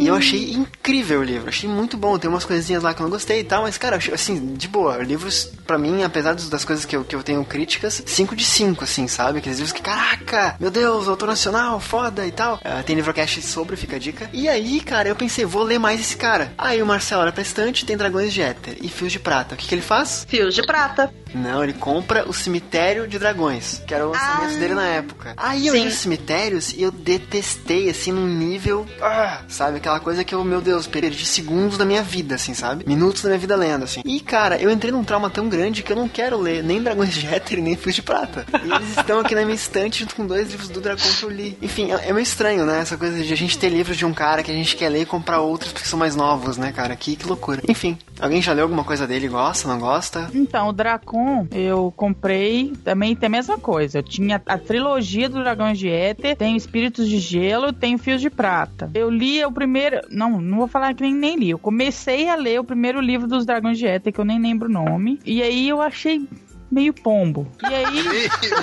E eu achei incrível o livro, achei muito bom. Tem umas coisinhas lá que eu não gostei e tal, mas, cara, assim, de boa. Livros, pra mim, apesar das coisas que eu, que eu tenho críticas, 5 de 5, assim, sabe? Aqueles livros que, caraca, meu Deus, autor nacional, foda e tal. Ah, tem livrocast sobre, fica a dica. E aí, cara, eu pensei, vou ler mais esse cara. Aí o Marcelo olha pra estante, tem Dragões de Éter e Fios de Prata. O que, que ele faz? Fios de prata. Não, ele compra o Cemitério de Dragões, que era o lançamento Ah. dele na época. Aí eu Sim. li os cemitérios e eu detestei, assim, num nível. ah, sabe? Aquela coisa que eu, meu Deus, perdi segundos da minha vida, assim, sabe? Minutos da minha vida lendo, assim. E, cara, eu entrei num trauma tão grande que eu não quero ler nem Dragões de Éter nem Fios de Prata. E eles estão aqui na minha estante junto com dois livros do Dragão que eu li. Enfim, é, é meio estranho, né? Essa coisa de a gente ter livros de um cara que a gente quer ler e comprar outros porque são mais novos, né, cara? Que, que loucura. Enfim, alguém já leu alguma coisa dele? Gosta, não gosta? Então, o Dracon, eu comprei também tem a mesma coisa. Eu tinha a trilogia do Dragões de Éter, tenho Espíritos de Gelo, tenho Fios de Prata. Eu li o primeiro. Não, não vou falar que nem, nem li. Eu comecei a ler o primeiro livro dos Dragões de Éter, que eu nem lembro o nome. E aí eu achei meio pombo. E aí.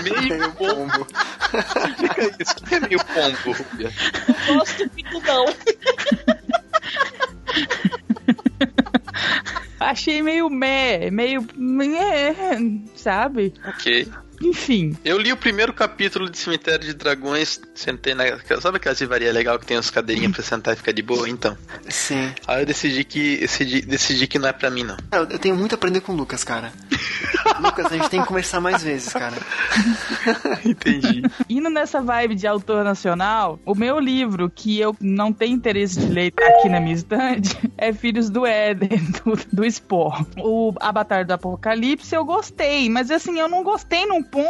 meio, meio pombo. Fica isso. É meio pombo. Gosto muito não. Achei meio meh, meio. É, sabe? Ok. Enfim. Eu li o primeiro capítulo de Cemitério de Dragões, sentei na. Sabe aquela livraria legal que tem as cadeirinhas pra sentar e ficar de boa? Então. Sim. Aí eu decidi que. Decidi, decidi que não é pra mim, não. Cara, eu tenho muito a aprender com o Lucas, cara. Lucas, a gente tem que conversar mais vezes, cara. Entendi. Indo nessa vibe de autor nacional, o meu livro, que eu não tenho interesse de ler tá aqui na minha estante, é Filhos do Éden, do, do Spore. O Avatar do Apocalipse eu gostei, mas assim, eu não gostei num ponto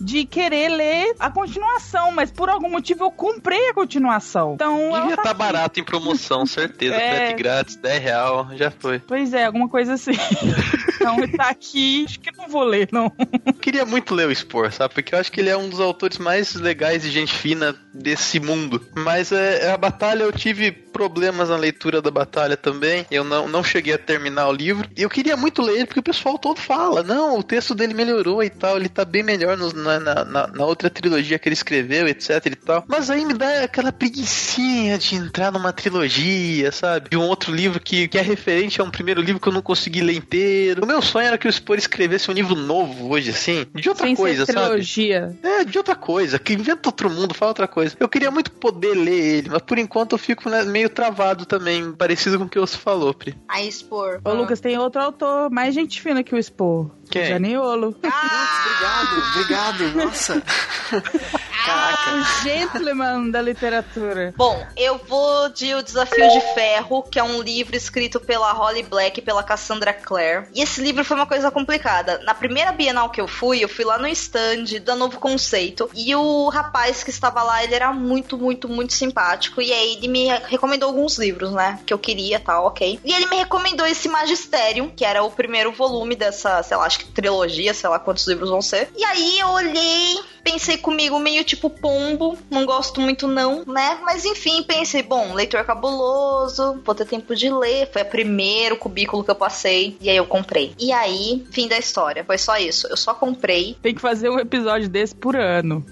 de querer ler a continuação, mas por algum motivo eu comprei a continuação. Então, Devia tá estar aqui. barato em promoção, certeza. É. Frete grátis, 10 real, já foi. Pois é, alguma coisa assim. então, tá aqui, acho que não vou ler, não. Eu queria muito ler o Spor, sabe? Porque eu acho que ele é um dos autores mais legais e gente fina desse mundo. Mas é, a batalha, eu tive problemas na leitura da batalha também. Eu não, não cheguei a terminar o livro. E eu queria muito ler ele porque o pessoal todo fala: não, o texto dele melhorou e tal. Ele tá bem melhor no- na, na, na- outra trilogia que ele escreveu, etc e tal. Mas aí me dá aquela preguiçinha de entrar numa trilogia, sabe? De um outro livro que, que é referente a um primeiro livro que eu não consegui ler inteiro. O meu sonho era que o Spor escrevesse um livro novo hoje, assim, de outra Sem coisa, ser sabe? trilogia. É, de outra coisa, que inventa outro mundo, fala outra coisa. Eu queria muito poder ler ele, mas por enquanto eu fico né, meio travado também, parecido com o que você falou, Pri. A expor. Ô, Lucas, tem outro autor mais gente fina que o Expor. Quem? Janiolo. Obrigado, obrigado, nossa. Caraca. O gentleman da literatura. Bom, eu vou de O Desafio de Ferro, que é um livro escrito pela Holly Black e pela Cassandra Clare. E esse livro foi uma coisa complicada. Na primeira Bienal que eu fui, eu fui lá no stand da Novo Conceito. E o rapaz que estava lá, ele era muito, muito, muito simpático. E aí ele me recomendou alguns livros, né? Que eu queria, tal, ok. E ele me recomendou esse Magisterium, que era o primeiro volume dessa, sei lá, acho que trilogia, sei lá quantos livros vão ser. E aí eu olhei, pensei comigo meio tipo pombo, não gosto muito não, né? Mas enfim, pensei, bom, leitor cabuloso, vou ter tempo de ler. Foi o primeiro cubículo que eu passei e aí eu comprei. E aí, fim da história. Foi só isso. Eu só comprei. Tem que fazer um episódio desse por ano.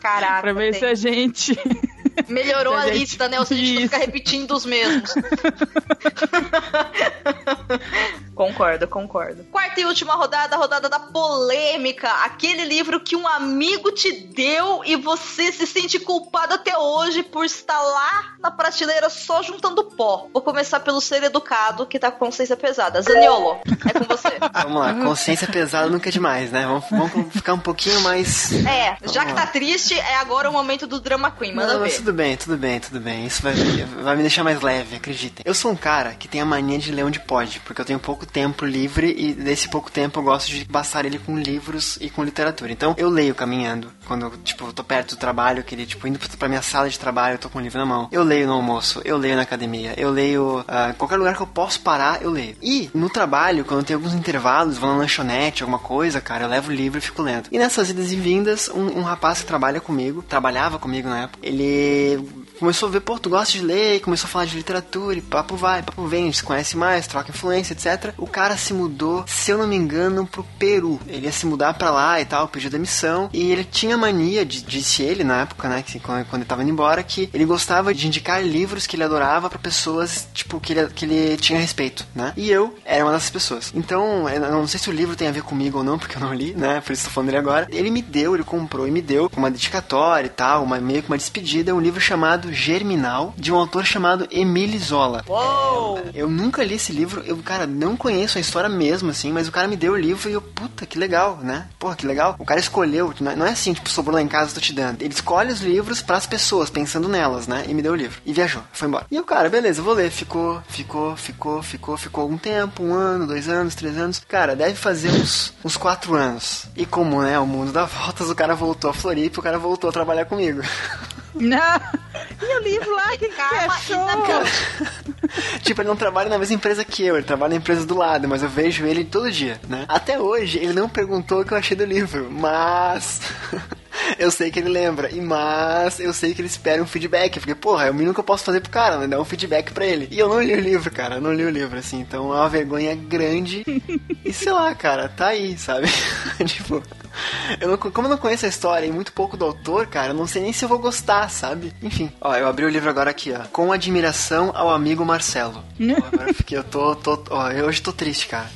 Caraca. pra ver tem- se a gente. Melhorou a gente- lista, né? Ou se a gente não fica repetindo os mesmos. concordo, concordo. Quarta e última rodada, a rodada da polêmica. Aquele livro que um amigo te deu e você se sente culpado até hoje por estar lá na prateleira só juntando pó. Vou começar pelo ser educado, que tá com consciência pesada. Zaniolo, é com você. Vamos lá, consciência pesada nunca é demais, né? Vamos, vamos ficar um pouquinho mais. É, já que tá triste, é agora o momento do drama queen. Manda Não, ver. Tudo bem, tudo bem, tudo bem. Isso vai, vai me deixar mais leve, acreditem. Eu sou um cara que tem a mania de ler onde pode, porque eu tenho pouco tempo livre e desse pouco tempo eu gosto de passar ele com livros e com literatura. Então eu leio caminhando, quando tipo, eu tô perto do trabalho, que ele, tipo, indo pra minha sala de trabalho, eu tô com um livro na mão. Eu leio no almoço, eu leio na academia, eu leio em qualquer lugar que eu posso parar, eu leio. E no trabalho, quando tem alguns intervalos, vou na lanchonete, alguma coisa, cara, eu levo o livro e fico lendo. E nessas idas e vindas, um, um rapaz que trabalha comigo, trabalhava comigo na época, ele eh, começou a ver, pô, tu gosta de ler, começou a falar de literatura, e papo vai, papo vem, se conhece mais, troca influência, etc. O cara se mudou, se eu não me engano, pro Peru. Ele ia se mudar pra lá e tal, pediu demissão, e ele tinha mania, de, disse ele na época, né, que quando, quando ele tava indo embora, que ele gostava de indicar livros que ele adorava pra pessoas, tipo, que ele, que ele tinha respeito, né? E eu era uma dessas pessoas. Então, eu não sei se o livro tem a ver comigo ou não, porque eu não li, né, por isso tô falando dele agora. Ele me deu, ele comprou e me deu uma dedicatória e tal, uma, meio que uma despedida, um livro chamado Germinal, de um autor chamado Emile Zola. Uou! Eu nunca li esse livro, eu, cara, não conheço a história mesmo, assim, mas o cara me deu o livro e eu, puta, que legal, né? Porra, que legal. O cara escolheu, não é, é assim, tipo, sobrou lá em casa, tô te dando. Ele escolhe os livros pras pessoas, pensando nelas, né? E me deu o livro. E viajou, foi embora. E o cara, beleza, vou ler. Ficou, ficou, ficou, ficou, ficou algum tempo, um ano, dois anos, três anos. Cara, deve fazer uns, uns quatro anos. E como, né, o mundo dá voltas, o cara voltou a Floripa, o cara voltou a trabalhar comigo. Não. E o livro lá, que, achou? tipo, ele não trabalha na mesma empresa que eu, ele trabalha na empresa do lado, mas eu vejo ele todo dia, né? Até hoje, ele não perguntou o que eu achei do livro, mas. Eu sei que ele lembra, e mas eu sei que ele espera um feedback. Porque, porra, é o mínimo que eu posso fazer pro cara, né? Dar um feedback pra ele. E eu não li o livro, cara, eu não li o livro, assim. Então é uma vergonha grande. E sei lá, cara, tá aí, sabe? tipo, eu não, como eu não conheço a história e muito pouco do autor, cara, eu não sei nem se eu vou gostar, sabe? Enfim, ó, eu abri o livro agora aqui, ó. Com admiração ao amigo Marcelo. Pô, agora eu fiquei, eu tô, tô, ó, eu hoje tô triste, cara.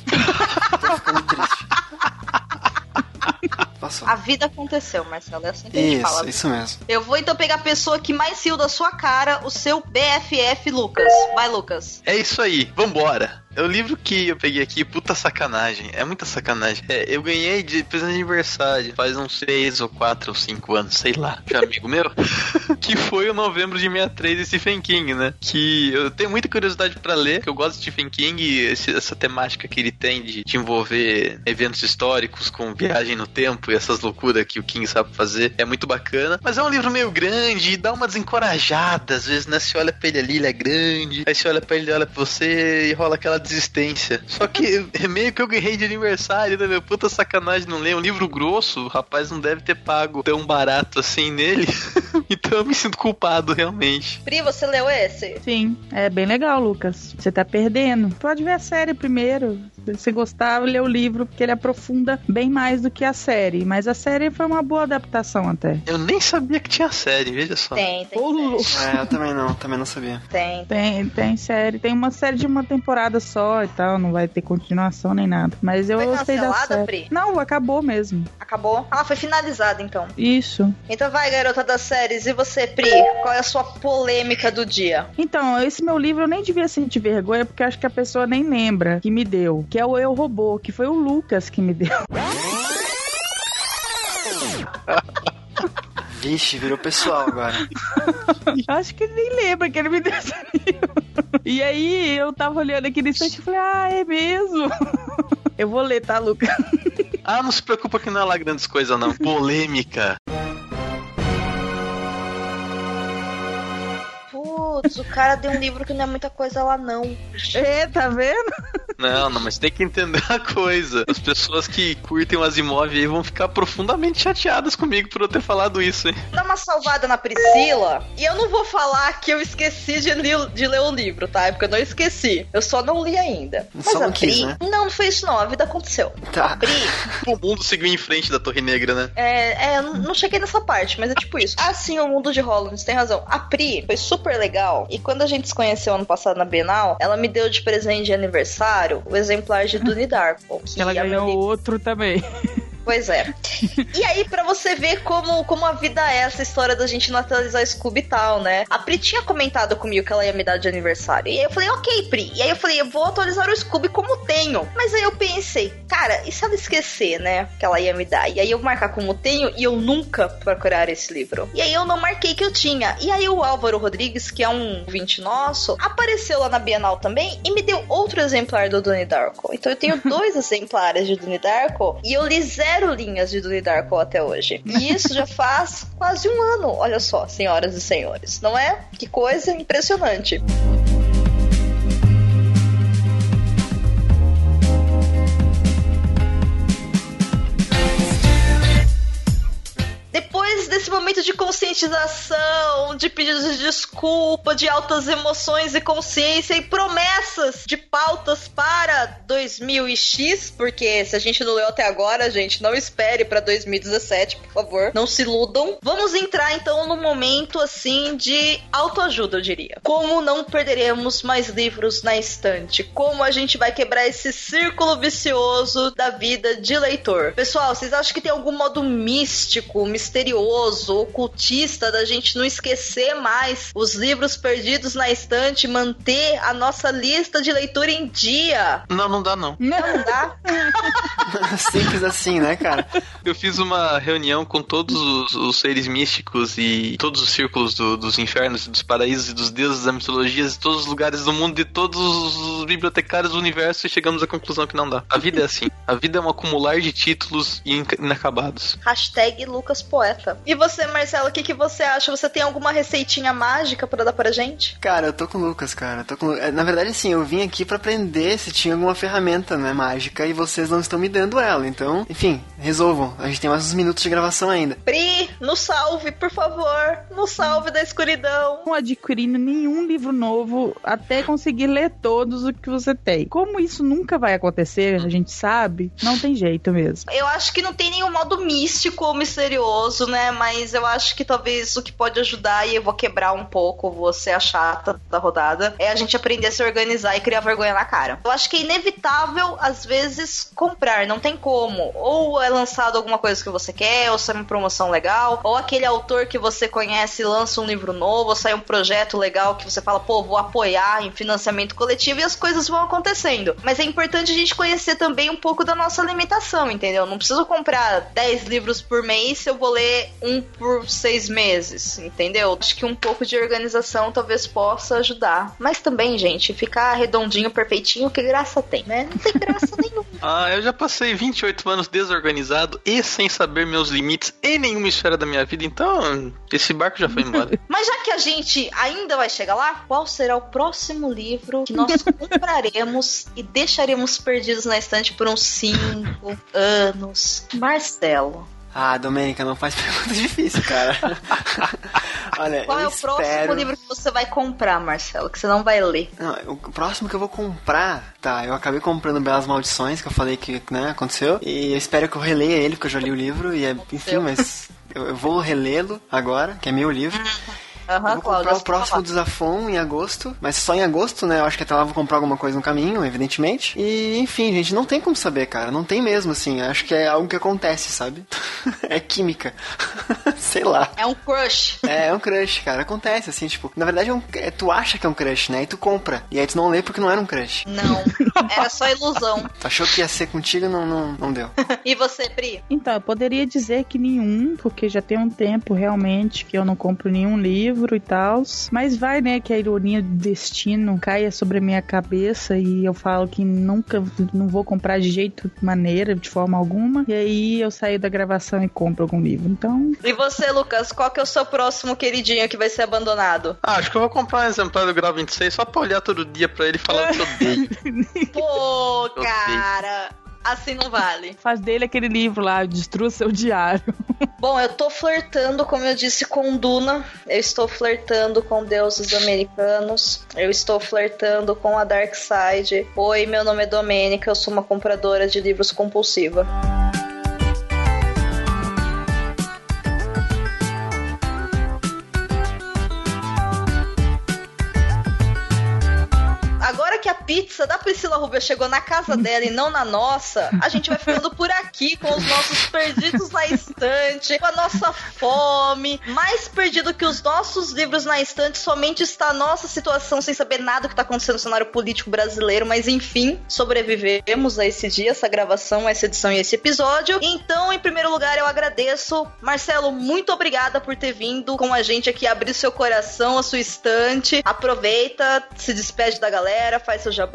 tô ficando triste. Passou. A vida aconteceu, Marcelo. É assim que a gente fala. Isso, isso mesmo. Eu vou então pegar a pessoa que mais riu da sua cara, o seu BFF Lucas. Vai, Lucas. É isso aí, vambora. É o livro que eu peguei aqui, puta sacanagem. É muita sacanagem. É, eu ganhei de presente de aniversário faz uns 6 ou 4 ou 5 anos, sei lá. De amigo meu. que foi o novembro de 63 de Stephen King, né? Que eu tenho muita curiosidade pra ler, que eu gosto de Stephen King e esse- essa temática que ele tem de, de envolver eventos históricos com viagem no tempo e essas loucuras que o King sabe fazer. É muito bacana. Mas é um livro meio grande e dá uma desencorajada. Às vezes, né? Você olha pra ele ali, ele é grande. Aí você olha pra ele olha pra você e rola aquela desistência. Só que é meio que eu ganhei de aniversário, né, meu? Puta sacanagem não ler. Um livro grosso, o rapaz não deve ter pago tão barato assim nele. então eu me sinto culpado, realmente. Pri, você leu esse? Sim, é bem legal, Lucas. Você tá perdendo. Pode ver a série primeiro. você gostar, lê o livro, porque ele aprofunda bem mais do que a série. Mas a série foi uma boa adaptação até. Eu nem sabia que tinha série, veja só. Tem, tem. Série. É, eu também não, também não sabia. Tem. Tem, tem série. Tem uma série de uma temporada só e tal. Não vai ter continuação nem nada. Mas eu Foi gostei da cancelada, série. Pri? Não, acabou mesmo. Acabou? Ah, foi finalizada então. Isso. Então vai, garota das séries. E você, Pri? Qual é a sua polêmica do dia? Então, esse meu livro eu nem devia sentir vergonha, porque acho que a pessoa nem lembra que me deu. Que é o Eu Robô, que foi o Lucas que me deu. Vixe, virou pessoal agora. acho que ele nem lembra que ele me deu esse livro. E aí, eu tava olhando aqui no instante e falei, ah, é mesmo? Eu vou ler, tá, Lucas? Ah, não se preocupa que não é lá grandes coisas, não. Polêmica. Putz, o cara deu um livro que não é muita coisa lá, não. É, tá vendo? Não, não, mas tem que entender a coisa. As pessoas que curtem o Asimov aí vão ficar profundamente chateadas comigo por eu ter falado isso, hein? Dá uma salvada na Priscila. E eu não vou falar que eu esqueci de, li- de ler o livro, tá? É porque eu não esqueci. Eu só não li ainda. Mas Só a não quis, Pri. né? Não, não foi isso, não. A vida aconteceu. Tá. Pri, O mundo seguiu em frente da Torre Negra, né? É, é, eu não cheguei nessa parte, mas é tipo isso. Ah, sim, o mundo de Holland, tem razão. A Pri foi super legal. E quando a gente se conheceu ano passado na Bienal, ela me deu de presente de aniversário o exemplar de Dune Darko. Ela minha ganhou amiga- outro também. Pois é. E aí, pra você ver como, como a vida é essa história da gente não atualizar Scooby e tal, né? A Pri tinha comentado comigo que ela ia me dar de aniversário. E aí eu falei, ok, Pri. E aí eu falei, eu vou atualizar o Scooby como tenho. Mas aí eu pensei, cara, e se ela esquecer, né? Que ela ia me dar? E aí eu marcar como tenho e eu nunca procurar esse livro. E aí eu não marquei que eu tinha. E aí o Álvaro Rodrigues, que é um ouvinte nosso, apareceu lá na Bienal também e me deu outro exemplar do Donnie Darko. Então eu tenho dois exemplares de Donnie Darko e eu li zero linhas de Donnie Darko até hoje. E isso já faz quase um ano, olha só, senhoras e senhores. Não é? Que coisa impressionante. Desse momento de conscientização, de pedidos de desculpa, de altas emoções e consciência e promessas de pautas para 2000x, porque se a gente não leu até agora, gente, não espere para 2017, por favor, não se iludam. Vamos entrar então no momento assim de autoajuda, eu diria. Como não perderemos mais livros na estante? Como a gente vai quebrar esse círculo vicioso da vida de leitor? Pessoal, vocês acham que tem algum modo místico, misterioso, ocultista da gente não esquecer mais os livros perdidos na estante, manter a nossa lista de leitura em dia? Não, não dá não. Não dá? Simples assim, né, cara? Eu fiz uma reunião com todos os, os seres místicos e todos os círculos do- dos infernos e dos paraísos e dos deuses da mitologia de todos os lugares do mundo, de todos os bibliotecários do universo e chegamos à conclusão que não dá. A vida é assim. A vida é um acumular de títulos inacabados. Hashtag Lucas Poeta. E você, Marcelo, o que, que você acha? Você tem alguma receitinha mágica pra dar pra gente? Cara, eu tô com o Lucas, cara. Tô com... é, Na verdade, sim, eu vim aqui pra aprender se tinha alguma ferramenta, né, mágica, e vocês não estão me dando ela. Então, enfim, resolvam. A gente tem mais uns minutos de gravação ainda. Pri, nos salve, por favor. Nos salve da escuridão. Não adquirindo nenhum livro novo até conseguir ler todos o que você tem. Como isso nunca vai acontecer, a gente sabe, não tem jeito mesmo. Eu acho que não tem nenhum modo místico ou misterioso, né? Mas eu acho que talvez o que pode ajudar, e eu vou quebrar um pouco, você a chata da rodada, é a gente aprender a se organizar e criar vergonha na cara. Eu acho que é inevitável, às vezes, comprar, não tem como. Ou é lançado alguma coisa que você quer, ou sai uma promoção legal, ou aquele autor que você conhece lança um livro novo, ou sai um projeto legal que você fala, pô, vou apoiar em financiamento coletivo e as coisas vão acontecendo. Mas é importante a gente conhecer também um pouco da nossa limitação, entendeu? Não preciso comprar 10 livros por mês se eu vou ler por seis meses, entendeu? Acho que um pouco de organização talvez possa ajudar. Mas também, gente, ficar redondinho, perfeitinho, que graça tem, né? Não tem graça nenhuma. Ah, eu já passei 28 anos desorganizado e sem saber meus limites em nenhuma esfera da minha vida, então esse barco já foi embora. Mas já que a gente ainda vai chegar lá, qual será o próximo livro que nós compraremos e deixaremos perdidos na estante por uns 5 anos? Marcelo. Ah, Domênica, não faz pergunta difícil, cara. Olha, Qual é o espero... próximo livro que você vai comprar, Marcelo? Que você não vai ler? Não, o próximo que eu vou comprar, tá, eu acabei comprando Belas Maldições, que eu falei que, né, aconteceu. E eu espero que eu releia ele, porque eu já li o livro, e é, enfim, mas eu, eu vou relê-lo agora, que é meu livro. Aham, eu vou comprar o você próximo Zafon em agosto, mas só em agosto, né? Eu acho que até lá eu vou comprar alguma coisa no caminho, evidentemente. E, enfim, gente, não tem como saber, cara. Não tem mesmo, assim. Acho que é algo que acontece, sabe? é química. Sei lá. É um crush. É, é um crush, cara. Acontece, assim, tipo, na verdade é um, é, tu acha que é um crush, né? E tu compra. E aí tu não lê porque não era um crush. Não, era só ilusão. Tu achou que ia ser contigo e não, não, não deu. E você, Pri? Então, eu poderia dizer que nenhum, porque já tem um tempo realmente que eu não compro nenhum livro e tal. Mas vai, né, que a ironia do destino caia sobre a minha cabeça e eu falo que nunca, não vou comprar de jeito, maneira, de forma alguma. E aí eu saio da gravação e compro algum livro. Então, E você, Lucas, qual que é o seu próximo queridinho que vai ser abandonado? Ah, acho que eu vou comprar um exemplar do grau 26 só pra olhar todo dia pra ele e falar que eu odeio. Pô, cara, assim não vale. faz dele aquele livro lá, Destrua Seu Diário. Bom, eu tô flertando, como eu disse, com Duna. Eu estou flertando com deuses americanos. Eu estou flertando com a Dark Side. Oi, meu nome é Domênica, eu sou uma compradora de livros compulsiva. Pizza da Priscila Rubio chegou na casa dela e não na nossa, a gente vai ficando por aqui com os nossos perdidos na estante, com a nossa fome. Mais perdido que os nossos livros na estante, somente está a nossa situação sem saber nada do que está acontecendo no cenário político brasileiro, mas enfim, sobrevivemos a esse dia, essa gravação, essa edição e esse episódio. Então, em primeiro lugar, eu agradeço. Marcelo, muito obrigada por ter vindo com a gente aqui, abrir seu coração, a sua estante. Aproveita, se despede da galera, faz seu jabá,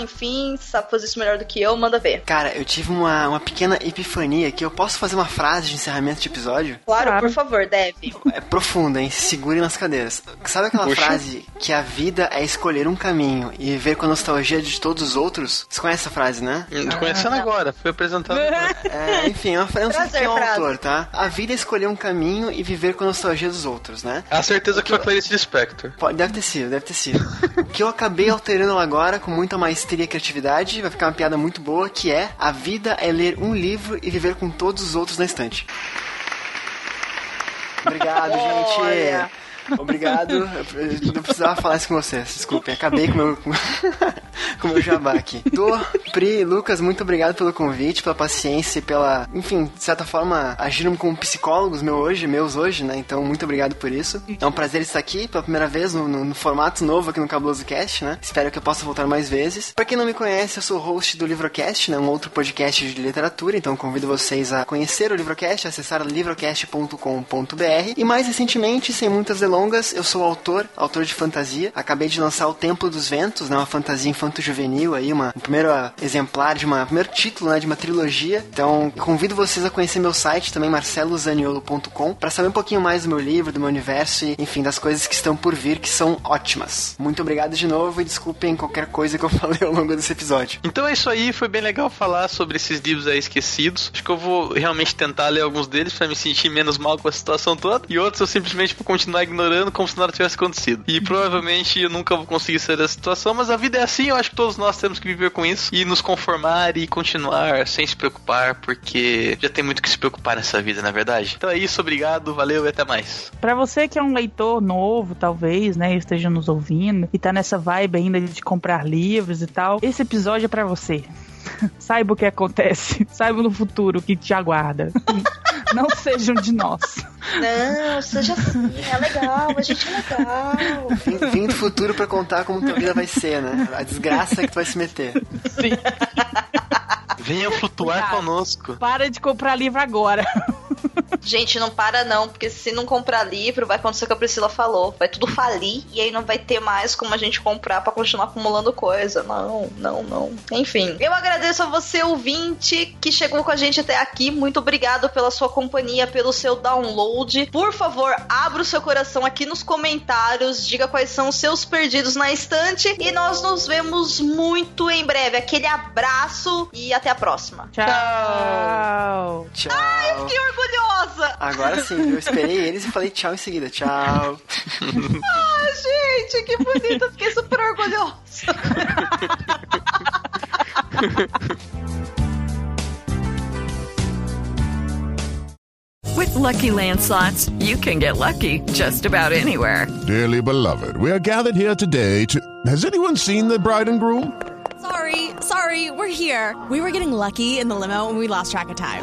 enfim, sabe fazer isso melhor do que eu, manda ver. Cara, eu tive uma, uma pequena epifania aqui. Eu posso fazer uma frase de encerramento de episódio? Claro, Claro. por favor, deve. É profunda, hein? Se segurem nas cadeiras. Sabe aquela Puxa. frase que a vida é escolher um caminho e viver com a nostalgia de todos os outros? Você conhece essa frase, né? Tô conhecendo agora, foi apresentado agora. É, enfim, é uma frase, eu Prazer, quem é o frase. autor, tá? A vida é escolher um caminho e viver com a nostalgia dos outros, né? A certeza que foi Clarice Lispector. Pode, deve ter sido, deve ter sido. o que eu acabei alterando ela agora com muita maestria e criatividade, vai ficar uma piada muito boa, que é a vida é ler um livro e viver com todos os outros na estante. Obrigado, gente. Obrigado. Eu não precisava falar isso com vocês. Desculpem, acabei com meu, com meu jabá aqui. Dô, Pri, Lucas, muito obrigado pelo convite, pela paciência e pela, enfim, de certa forma, agiram como psicólogos meu hoje, meus hoje, né? Então, muito obrigado por isso. É um prazer estar aqui pela primeira vez no, no- no formato novo aqui no Cabuloso Cast, né? Espero que eu possa voltar mais vezes. Pra quem não me conhece, eu sou host do Livrocast, né? Um outro podcast de literatura, então convido vocês a conhecer o Livrocast, acessar livrocast.com.br e mais recentemente, sem muitas delongas, eu sou autor, autor de fantasia. Acabei de lançar O Templo dos Ventos, né? Uma fantasia infanto-juvenil aí, uma, um primeiro exemplar de uma, primeiro título, né? De uma trilogia. Então, convido vocês a conhecer meu site também, marcelozaniolo.com, para saber um pouquinho mais do meu livro, do meu universo e, enfim, das coisas que estão por vir, que são ótimas. Muito obrigado de novo e desculpem qualquer coisa que eu falei ao longo desse episódio. Então é isso aí, foi bem legal falar sobre esses livros aí esquecidos. Acho que eu vou realmente tentar ler alguns deles pra me sentir menos mal com a situação toda. E outros eu simplesmente vou continuar ignorando como se nada tivesse acontecido. E provavelmente eu nunca vou conseguir sair dessa situação, mas a vida é assim, eu acho que todos nós temos que viver com isso e nos conformar e continuar sem se preocupar, porque já tem muito que se preocupar nessa vida, na verdade. Então é isso, obrigado, valeu e até mais. Pra você que é um leitor novo, talvez, né, esteja nos ouvindo e tá nessa vibe ainda de comprar livros e tal, esse episódio é pra você. Saiba o que acontece, saiba no futuro o que te aguarda. Não sejam de nós. Não, seja assim, é legal, a gente é legal. Vim, vim do futuro pra contar como tua vida vai ser, né? A desgraça que tu vai se meter. Sim. Venham flutuar Cuidado. conosco. Para de comprar livro agora. Gente, não para não, porque se não comprar livro, vai acontecer o que a Priscila falou. Vai tudo falir e aí não vai ter mais como a gente comprar pra continuar acumulando coisa. Não, não, não. Enfim, eu agradeço a você, ouvinte, que chegou com a gente até aqui. Muito obrigado pela sua companhia, pelo seu download. Por favor, abra o seu coração aqui nos comentários, diga quais são os seus perdidos na estante e nós nos vemos muito em breve. Aquele abraço e até a próxima. Tchau. Tchau. Que orgulhosa! Agora sim, eu esperei eles e falei tchau em seguida. Tchau. ah, gente, que bonito. Fiquei super orgulhosa. With Lucky Land slots, you can get lucky just about anywhere. Dearly beloved, we are gathered here today to. Has anyone seen the bride and groom? Sorry, sorry, we're here. We were getting lucky in the limo and we lost track of time.